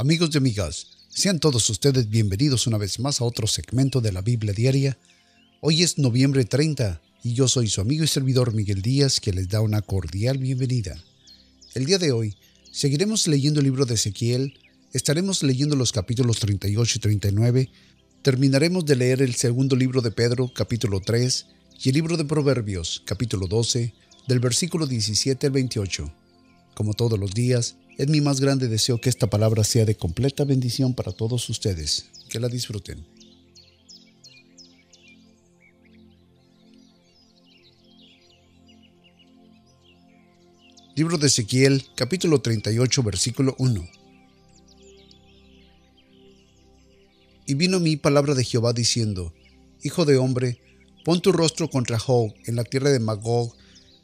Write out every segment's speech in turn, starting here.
Amigos y amigas, sean todos ustedes bienvenidos una vez más a otro segmento de la Biblia Diaria. Hoy es noviembre 30 y yo soy su amigo y servidor Miguel Díaz que les da una cordial bienvenida. El día de hoy seguiremos leyendo el libro de Ezequiel, estaremos leyendo los capítulos 38 y 39, terminaremos de leer el segundo libro de Pedro, capítulo 3, y el libro de Proverbios, capítulo 12, del versículo 17 al 28. Como todos los días, es mi más grande deseo que esta palabra sea de completa bendición para todos ustedes. Que la disfruten. Libro de Ezequiel, capítulo 38, versículo 1. Y vino mí palabra de Jehová diciendo, Hijo de hombre, pon tu rostro contra Jog en la tierra de Magog,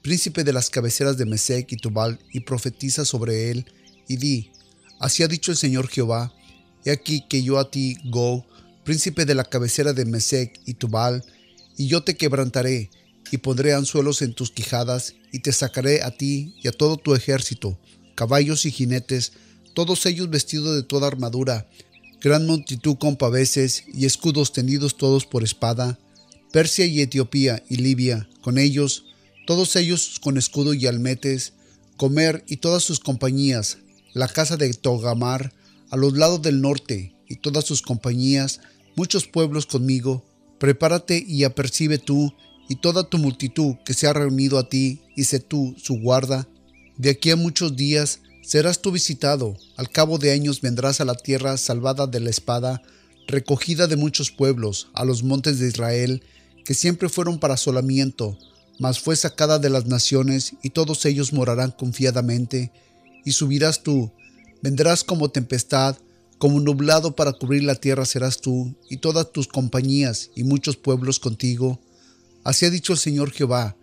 príncipe de las cabeceras de Mesec y Tubal, y profetiza sobre él, y di, Así ha dicho el Señor Jehová, he aquí que yo a ti, Go, príncipe de la cabecera de Mesec y Tubal, y yo te quebrantaré, y pondré anzuelos en tus quijadas, y te sacaré a ti y a todo tu ejército, caballos y jinetes, todos ellos vestidos de toda armadura, gran multitud con paveses y escudos tendidos todos por espada, Persia y Etiopía y Libia, con ellos, todos ellos con escudo y almetes, Comer y todas sus compañías, la casa de Togamar, a los lados del norte, y todas sus compañías, muchos pueblos conmigo, prepárate y apercibe tú, y toda tu multitud que se ha reunido a ti, y sé tú su guarda. De aquí a muchos días serás tú visitado, al cabo de años vendrás a la tierra salvada de la espada, recogida de muchos pueblos, a los montes de Israel, que siempre fueron para asolamiento, mas fue sacada de las naciones, y todos ellos morarán confiadamente, y subirás tú, vendrás como tempestad, como nublado para cubrir la tierra serás tú, y todas tus compañías, y muchos pueblos contigo. Así ha dicho el Señor Jehová,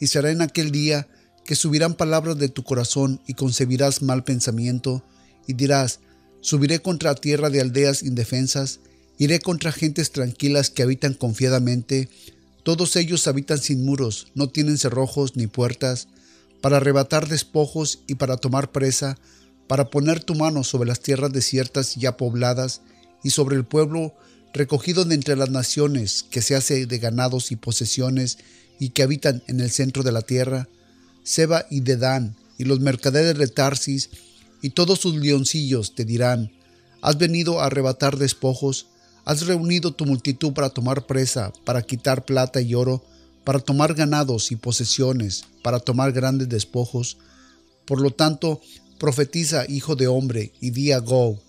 y será en aquel día que subirán palabras de tu corazón, y concebirás mal pensamiento, y dirás, subiré contra tierra de aldeas indefensas, iré contra gentes tranquilas que habitan confiadamente, todos ellos habitan sin muros, no tienen cerrojos ni puertas, para arrebatar despojos y para tomar presa, para poner tu mano sobre las tierras desiertas ya pobladas y sobre el pueblo recogido de entre las naciones que se hace de ganados y posesiones y que habitan en el centro de la tierra, Seba y Dedán y los mercaderes de Tarsis y todos sus leoncillos te dirán, has venido a arrebatar despojos, Has reunido tu multitud para tomar presa, para quitar plata y oro, para tomar ganados y posesiones, para tomar grandes despojos. Por lo tanto, profetiza, hijo de hombre, y di a Gog,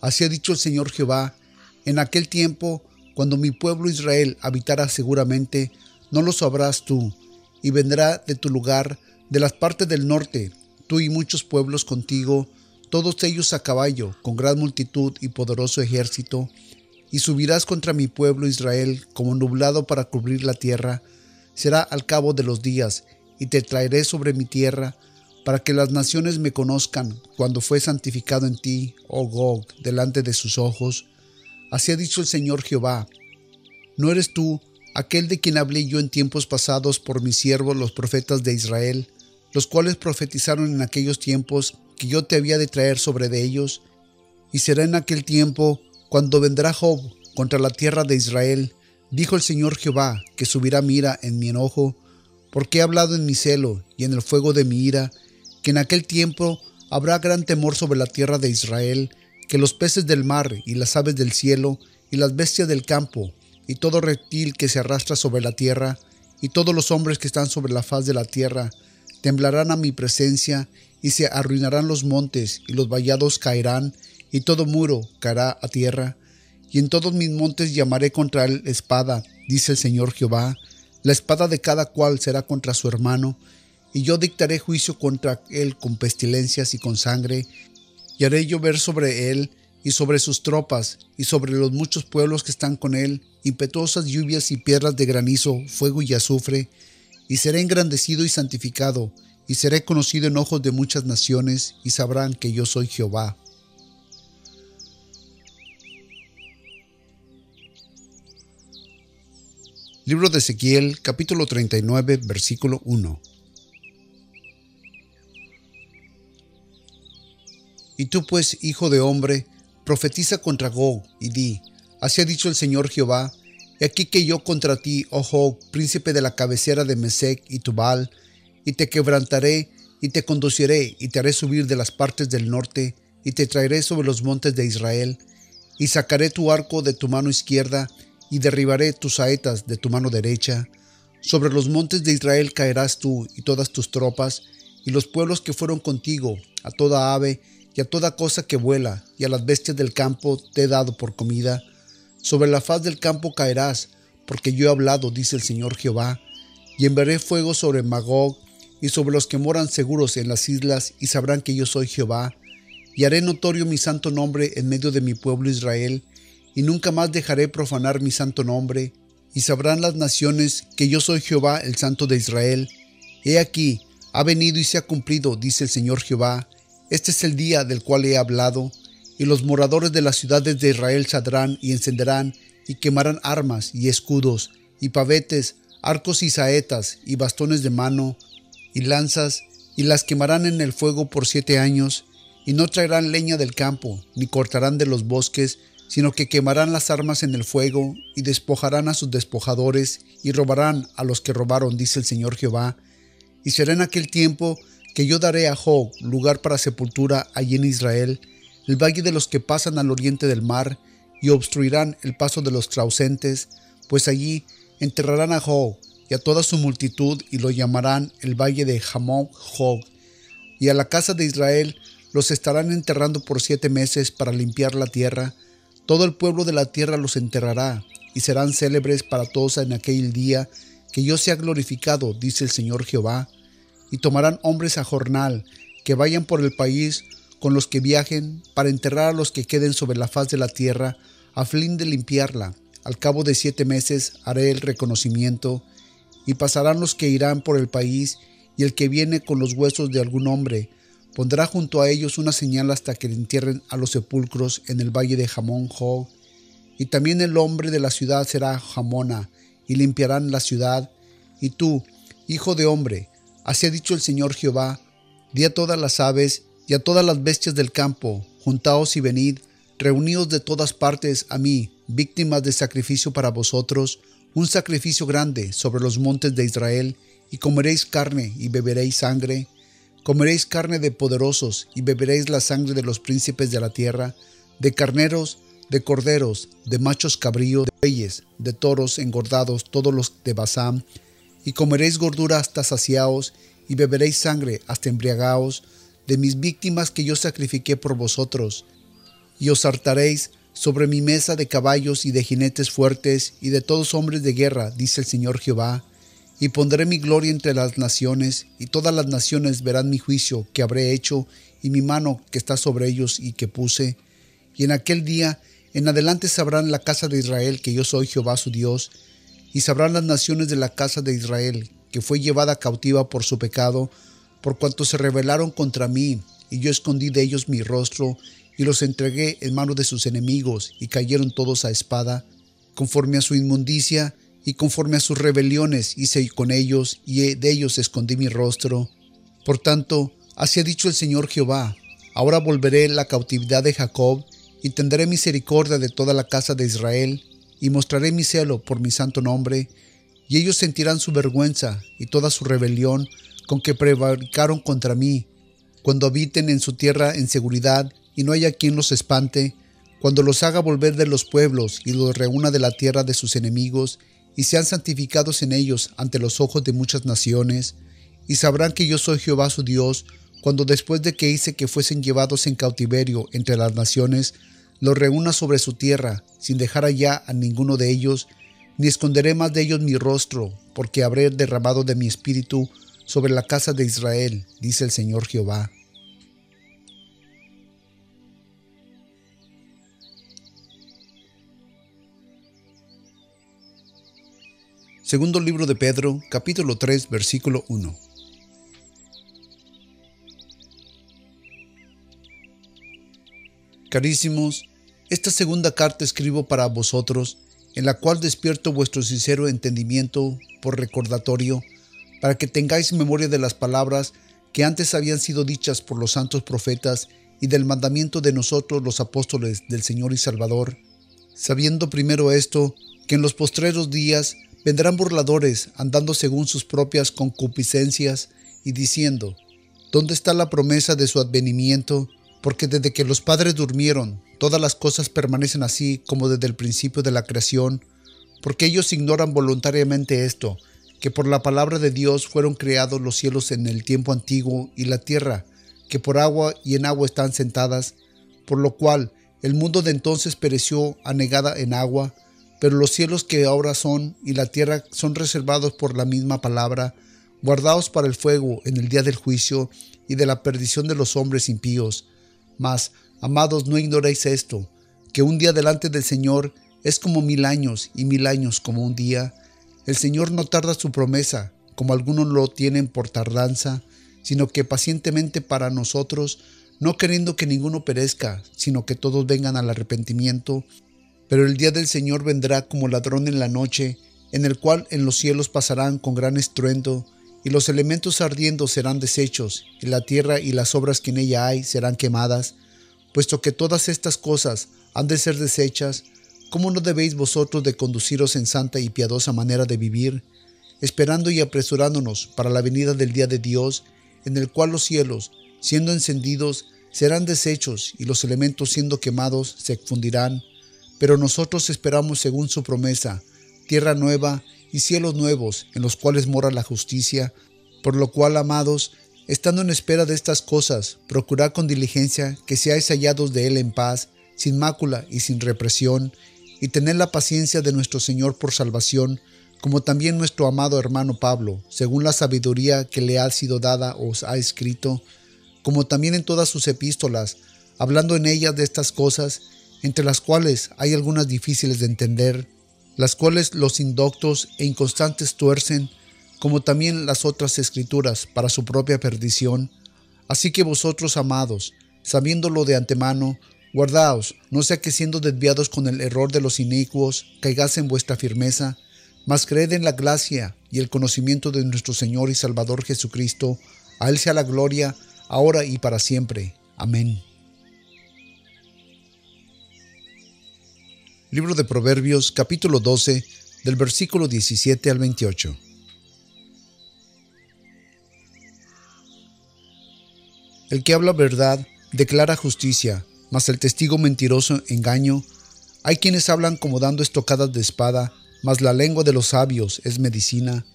así ha dicho el Señor Jehová, en aquel tiempo, cuando mi pueblo Israel habitará seguramente, no lo sabrás tú, y vendrá de tu lugar, de las partes del norte, tú y muchos pueblos contigo, todos ellos a caballo, con gran multitud y poderoso ejército, y subirás contra mi pueblo Israel como nublado para cubrir la tierra, será al cabo de los días, y te traeré sobre mi tierra, para que las naciones me conozcan cuando fue santificado en ti, oh Gog, delante de sus ojos. Así ha dicho el Señor Jehová, ¿no eres tú aquel de quien hablé yo en tiempos pasados por mis siervos los profetas de Israel, los cuales profetizaron en aquellos tiempos que yo te había de traer sobre de ellos? Y será en aquel tiempo cuando vendrá Job contra la tierra de Israel, dijo el Señor Jehová, que subirá mira en mi enojo, porque he hablado en mi celo y en el fuego de mi ira, que en aquel tiempo habrá gran temor sobre la tierra de Israel, que los peces del mar y las aves del cielo y las bestias del campo y todo reptil que se arrastra sobre la tierra y todos los hombres que están sobre la faz de la tierra temblarán a mi presencia y se arruinarán los montes y los vallados caerán y todo muro caerá a tierra, y en todos mis montes llamaré contra él espada, dice el Señor Jehová, la espada de cada cual será contra su hermano, y yo dictaré juicio contra él con pestilencias y con sangre, y haré llover sobre él y sobre sus tropas, y sobre los muchos pueblos que están con él, impetuosas lluvias y piedras de granizo, fuego y azufre, y seré engrandecido y santificado, y seré conocido en ojos de muchas naciones, y sabrán que yo soy Jehová. Libro de Ezequiel, capítulo 39, versículo 1. Y tú pues, hijo de hombre, profetiza contra Gog y di, así ha dicho el Señor Jehová, y aquí que yo contra ti, oh Gog, príncipe de la cabecera de Mesec y Tubal, y te quebrantaré, y te conduciré, y te haré subir de las partes del norte, y te traeré sobre los montes de Israel, y sacaré tu arco de tu mano izquierda, y derribaré tus saetas de tu mano derecha. Sobre los montes de Israel caerás tú y todas tus tropas, y los pueblos que fueron contigo, a toda ave y a toda cosa que vuela, y a las bestias del campo te he dado por comida. Sobre la faz del campo caerás, porque yo he hablado, dice el Señor Jehová, y enviaré fuego sobre Magog y sobre los que moran seguros en las islas, y sabrán que yo soy Jehová, y haré notorio mi santo nombre en medio de mi pueblo Israel, y nunca más dejaré profanar mi santo nombre, y sabrán las naciones que yo soy Jehová el Santo de Israel. He aquí, ha venido y se ha cumplido, dice el Señor Jehová. Este es el día del cual he hablado, y los moradores de las ciudades de Israel saldrán y encenderán, y quemarán armas y escudos, y pavetes, arcos y saetas, y bastones de mano, y lanzas, y las quemarán en el fuego por siete años, y no traerán leña del campo, ni cortarán de los bosques, sino que quemarán las armas en el fuego, y despojarán a sus despojadores, y robarán a los que robaron, dice el Señor Jehová. Y será en aquel tiempo que yo daré a Job lugar para sepultura allí en Israel, el valle de los que pasan al oriente del mar, y obstruirán el paso de los trausentes, pues allí enterrarán a Job y a toda su multitud, y lo llamarán el valle de Hamon Job. Y a la casa de Israel los estarán enterrando por siete meses para limpiar la tierra. Todo el pueblo de la tierra los enterrará, y serán célebres para todos en aquel día, que yo sea glorificado, dice el Señor Jehová. Y tomarán hombres a jornal, que vayan por el país con los que viajen, para enterrar a los que queden sobre la faz de la tierra, a fin de limpiarla. Al cabo de siete meses haré el reconocimiento, y pasarán los que irán por el país, y el que viene con los huesos de algún hombre, Pondrá junto a ellos una señal hasta que entierren a los sepulcros en el valle de Jamón Jog. Y también el hombre de la ciudad será Jamona, y limpiarán la ciudad. Y tú, hijo de hombre, así ha dicho el Señor Jehová, di a todas las aves y a todas las bestias del campo, juntaos y venid, reunidos de todas partes a mí, víctimas de sacrificio para vosotros, un sacrificio grande sobre los montes de Israel, y comeréis carne y beberéis sangre, Comeréis carne de poderosos y beberéis la sangre de los príncipes de la tierra, de carneros, de corderos, de machos cabríos, de bueyes, de toros engordados, todos los de Basán, y comeréis gordura hasta saciaos, y beberéis sangre hasta embriagaos, de mis víctimas que yo sacrifiqué por vosotros, y os hartaréis sobre mi mesa de caballos y de jinetes fuertes y de todos hombres de guerra, dice el Señor Jehová, y pondré mi gloria entre las naciones, y todas las naciones verán mi juicio que habré hecho, y mi mano que está sobre ellos y que puse. Y en aquel día en adelante sabrán la casa de Israel que yo soy Jehová su Dios, y sabrán las naciones de la casa de Israel, que fue llevada cautiva por su pecado, por cuanto se rebelaron contra mí, y yo escondí de ellos mi rostro, y los entregué en manos de sus enemigos, y cayeron todos a espada, conforme a su inmundicia, y conforme a sus rebeliones hice con ellos, y de ellos escondí mi rostro. Por tanto, así ha dicho el Señor Jehová, ahora volveré la cautividad de Jacob, y tendré misericordia de toda la casa de Israel, y mostraré mi celo por mi santo nombre, y ellos sentirán su vergüenza y toda su rebelión con que prevaricaron contra mí, cuando habiten en su tierra en seguridad y no haya quien los espante, cuando los haga volver de los pueblos y los reúna de la tierra de sus enemigos, y sean santificados en ellos ante los ojos de muchas naciones, y sabrán que yo soy Jehová su Dios, cuando después de que hice que fuesen llevados en cautiverio entre las naciones, los reúna sobre su tierra, sin dejar allá a ninguno de ellos, ni esconderé más de ellos mi rostro, porque habré derramado de mi espíritu sobre la casa de Israel, dice el Señor Jehová. Segundo libro de Pedro, capítulo 3, versículo 1. Carísimos, esta segunda carta escribo para vosotros, en la cual despierto vuestro sincero entendimiento por recordatorio, para que tengáis memoria de las palabras que antes habían sido dichas por los santos profetas y del mandamiento de nosotros los apóstoles del Señor y Salvador, sabiendo primero esto, que en los postreros días vendrán burladores andando según sus propias concupiscencias y diciendo, ¿dónde está la promesa de su advenimiento? Porque desde que los padres durmieron, todas las cosas permanecen así como desde el principio de la creación, porque ellos ignoran voluntariamente esto, que por la palabra de Dios fueron creados los cielos en el tiempo antiguo y la tierra, que por agua y en agua están sentadas, por lo cual el mundo de entonces pereció anegada en agua, pero los cielos que ahora son y la tierra son reservados por la misma palabra, guardados para el fuego en el día del juicio y de la perdición de los hombres impíos. Mas, amados, no ignoréis esto, que un día delante del Señor es como mil años y mil años como un día. El Señor no tarda su promesa, como algunos lo tienen por tardanza, sino que pacientemente para nosotros, no queriendo que ninguno perezca, sino que todos vengan al arrepentimiento. Pero el día del Señor vendrá como ladrón en la noche, en el cual en los cielos pasarán con gran estruendo, y los elementos ardiendo serán deshechos, y la tierra y las obras que en ella hay serán quemadas. Puesto que todas estas cosas han de ser deshechas, ¿cómo no debéis vosotros de conduciros en santa y piadosa manera de vivir, esperando y apresurándonos para la venida del día de Dios, en el cual los cielos, siendo encendidos, serán deshechos y los elementos siendo quemados se fundirán. Pero nosotros esperamos según su promesa, tierra nueva y cielos nuevos en los cuales mora la justicia, por lo cual, amados, estando en espera de estas cosas, procurad con diligencia que seáis hallados de Él en paz, sin mácula y sin represión, y tened la paciencia de nuestro Señor por salvación, como también nuestro amado hermano Pablo, según la sabiduría que le ha sido dada, os ha escrito, como también en todas sus epístolas, hablando en ellas de estas cosas, entre las cuales hay algunas difíciles de entender, las cuales los indoctos e inconstantes tuercen, como también las otras escrituras, para su propia perdición. Así que vosotros, amados, sabiéndolo de antemano, guardaos, no sea que siendo desviados con el error de los inicuos, caigáis en vuestra firmeza, mas creed en la gracia y el conocimiento de nuestro Señor y Salvador Jesucristo. A Él sea la gloria, ahora y para siempre. Amén. Libro de Proverbios capítulo 12 del versículo 17 al 28. El que habla verdad declara justicia, mas el testigo mentiroso engaño. Hay quienes hablan como dando estocadas de espada, mas la lengua de los sabios es medicina.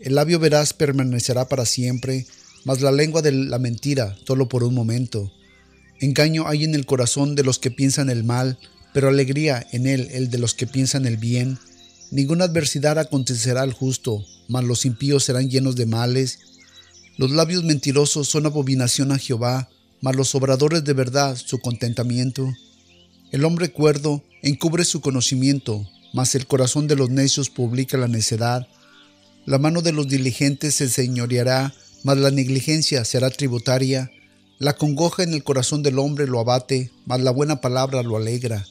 El labio veraz permanecerá para siempre, mas la lengua de la mentira solo por un momento. Engaño hay en el corazón de los que piensan el mal, pero alegría en él el de los que piensan el bien. Ninguna adversidad acontecerá al justo, mas los impíos serán llenos de males. Los labios mentirosos son abominación a Jehová, mas los obradores de verdad su contentamiento. El hombre cuerdo encubre su conocimiento, mas el corazón de los necios publica la necedad. La mano de los diligentes se señoreará, mas la negligencia será tributaria. La congoja en el corazón del hombre lo abate, mas la buena palabra lo alegra.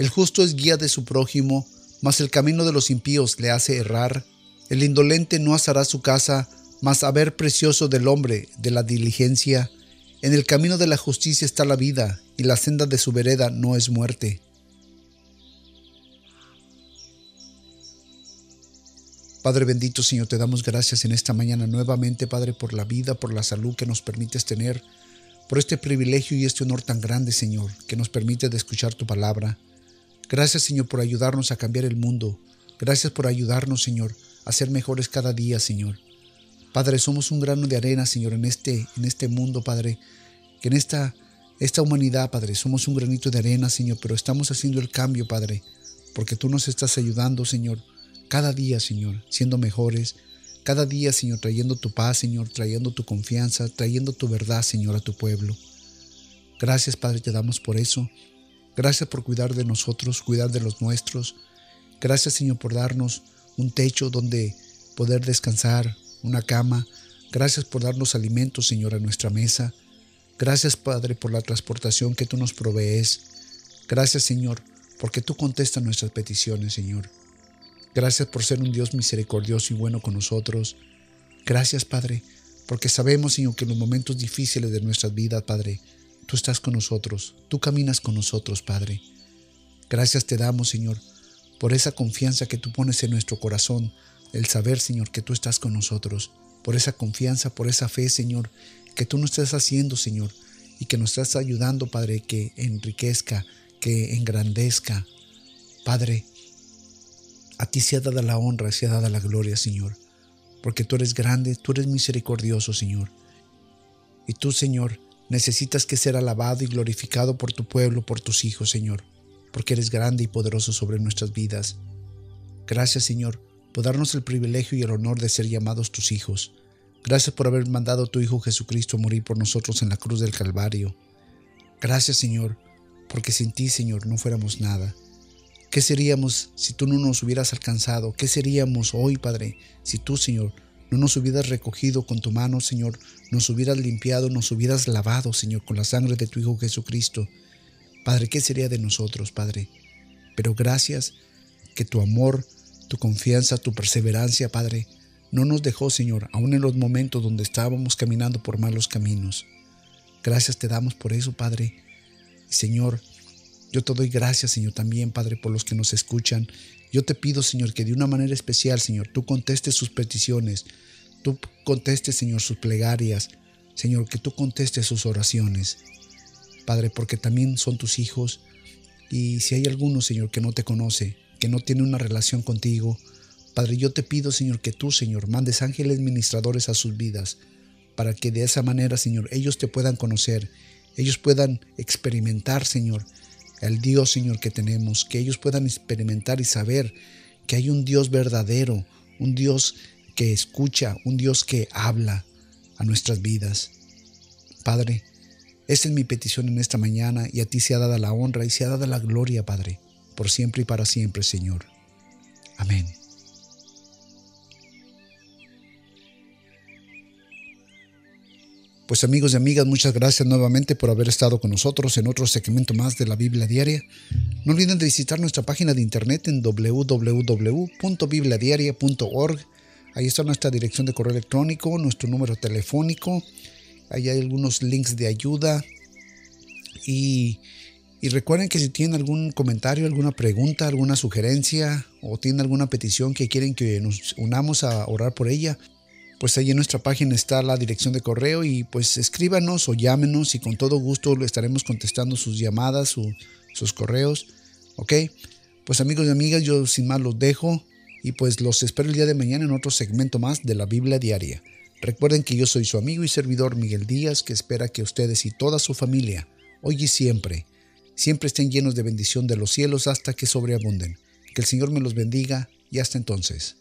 El justo es guía de su prójimo, mas el camino de los impíos le hace errar. El indolente no asará su casa, mas haber precioso del hombre de la diligencia. En el camino de la justicia está la vida, y la senda de su vereda no es muerte. Padre bendito, Señor, te damos gracias en esta mañana nuevamente, Padre, por la vida, por la salud que nos permites tener, por este privilegio y este honor tan grande, Señor, que nos permite de escuchar tu palabra. Gracias, Señor, por ayudarnos a cambiar el mundo. Gracias por ayudarnos, Señor, a ser mejores cada día, Señor. Padre, somos un grano de arena, Señor, en este, en este mundo, Padre, que en esta, esta humanidad, Padre, somos un granito de arena, Señor, pero estamos haciendo el cambio, Padre, porque tú nos estás ayudando, Señor, cada día, Señor, siendo mejores, cada día, Señor, trayendo tu paz, Señor, trayendo tu confianza, trayendo tu verdad, Señor, a tu pueblo. Gracias, Padre, te damos por eso. Gracias por cuidar de nosotros, cuidar de los nuestros. Gracias, Señor, por darnos un techo donde poder descansar, una cama. Gracias por darnos alimentos, Señor, a nuestra mesa. Gracias, Padre, por la transportación que tú nos provees. Gracias, Señor, porque tú contestas nuestras peticiones, Señor. Gracias por ser un Dios misericordioso y bueno con nosotros. Gracias, Padre, porque sabemos, Señor, que en los momentos difíciles de nuestras vidas, Padre, tú estás con nosotros, tú caminas con nosotros, Padre. Gracias te damos, Señor, por esa confianza que tú pones en nuestro corazón, el saber, Señor, que tú estás con nosotros, por esa confianza, por esa fe, Señor, que tú nos estás haciendo, Señor, y que nos estás ayudando, Padre, que enriquezca, que engrandezca. Padre, a ti sea dada la honra, sea dada la gloria, Señor, porque tú eres grande, tú eres misericordioso, Señor. Y tú, Señor, necesitas que ser alabado y glorificado por tu pueblo, por tus hijos, Señor, porque eres grande y poderoso sobre nuestras vidas. Gracias, Señor, por darnos el privilegio y el honor de ser llamados tus hijos. Gracias por haber mandado a tu Hijo Jesucristo a morir por nosotros en la cruz del Calvario. Gracias, Señor, porque sin ti, Señor, no fuéramos nada. ¿Qué seríamos si tú no nos hubieras alcanzado? ¿Qué seríamos hoy, Padre, si tú, Señor, no nos hubieras recogido con tu mano, Señor, nos hubieras limpiado, nos hubieras lavado, Señor, con la sangre de tu Hijo Jesucristo? Padre, ¿qué sería de nosotros, Padre? Pero gracias que tu amor, tu confianza, tu perseverancia, Padre, no nos dejó, Señor, aun en los momentos donde estábamos caminando por malos caminos. Gracias te damos por eso, Padre. Señor, yo te doy gracias, Señor, también, Padre, por los que nos escuchan. Yo te pido, Señor, que de una manera especial, Señor, tú contestes sus peticiones, tú contestes, Señor, sus plegarias, Señor, que tú contestes sus oraciones. Padre, porque también son tus hijos. Y si hay alguno, Señor, que no te conoce, que no tiene una relación contigo, Padre, yo te pido, Señor, que tú, Señor, mandes ángeles ministradores a sus vidas, para que de esa manera, Señor, ellos te puedan conocer, ellos puedan experimentar, Señor, el Dios, Señor, que tenemos, que ellos puedan experimentar y saber que hay un Dios verdadero, un Dios que escucha, un Dios que habla a nuestras vidas. Padre, esta es mi petición en esta mañana y a ti se ha dada la honra y se ha dado la gloria, Padre, por siempre y para siempre, Señor. Amén. Pues amigos y amigas, muchas gracias nuevamente por haber estado con nosotros en otro segmento más de la Biblia Diaria. No olviden de visitar nuestra página de internet en www.bibliadiaria.org. Ahí está nuestra dirección de correo electrónico, nuestro número telefónico. Ahí hay algunos links de ayuda. Y, y recuerden que si tienen algún comentario, alguna pregunta, alguna sugerencia o tienen alguna petición que quieren que nos unamos a orar por ella, pues ahí en nuestra página está la dirección de correo y pues escríbanos o llámenos y con todo gusto le estaremos contestando sus llamadas, sus correos. ¿Ok? Pues amigos y amigas, yo sin más los dejo y pues los espero el día de mañana en otro segmento más de la Biblia Diaria. Recuerden que yo soy su amigo y servidor Miguel Díaz que espera que ustedes y toda su familia, hoy y siempre, siempre estén llenos de bendición de los cielos hasta que sobreabunden. Que el Señor me los bendiga y hasta entonces.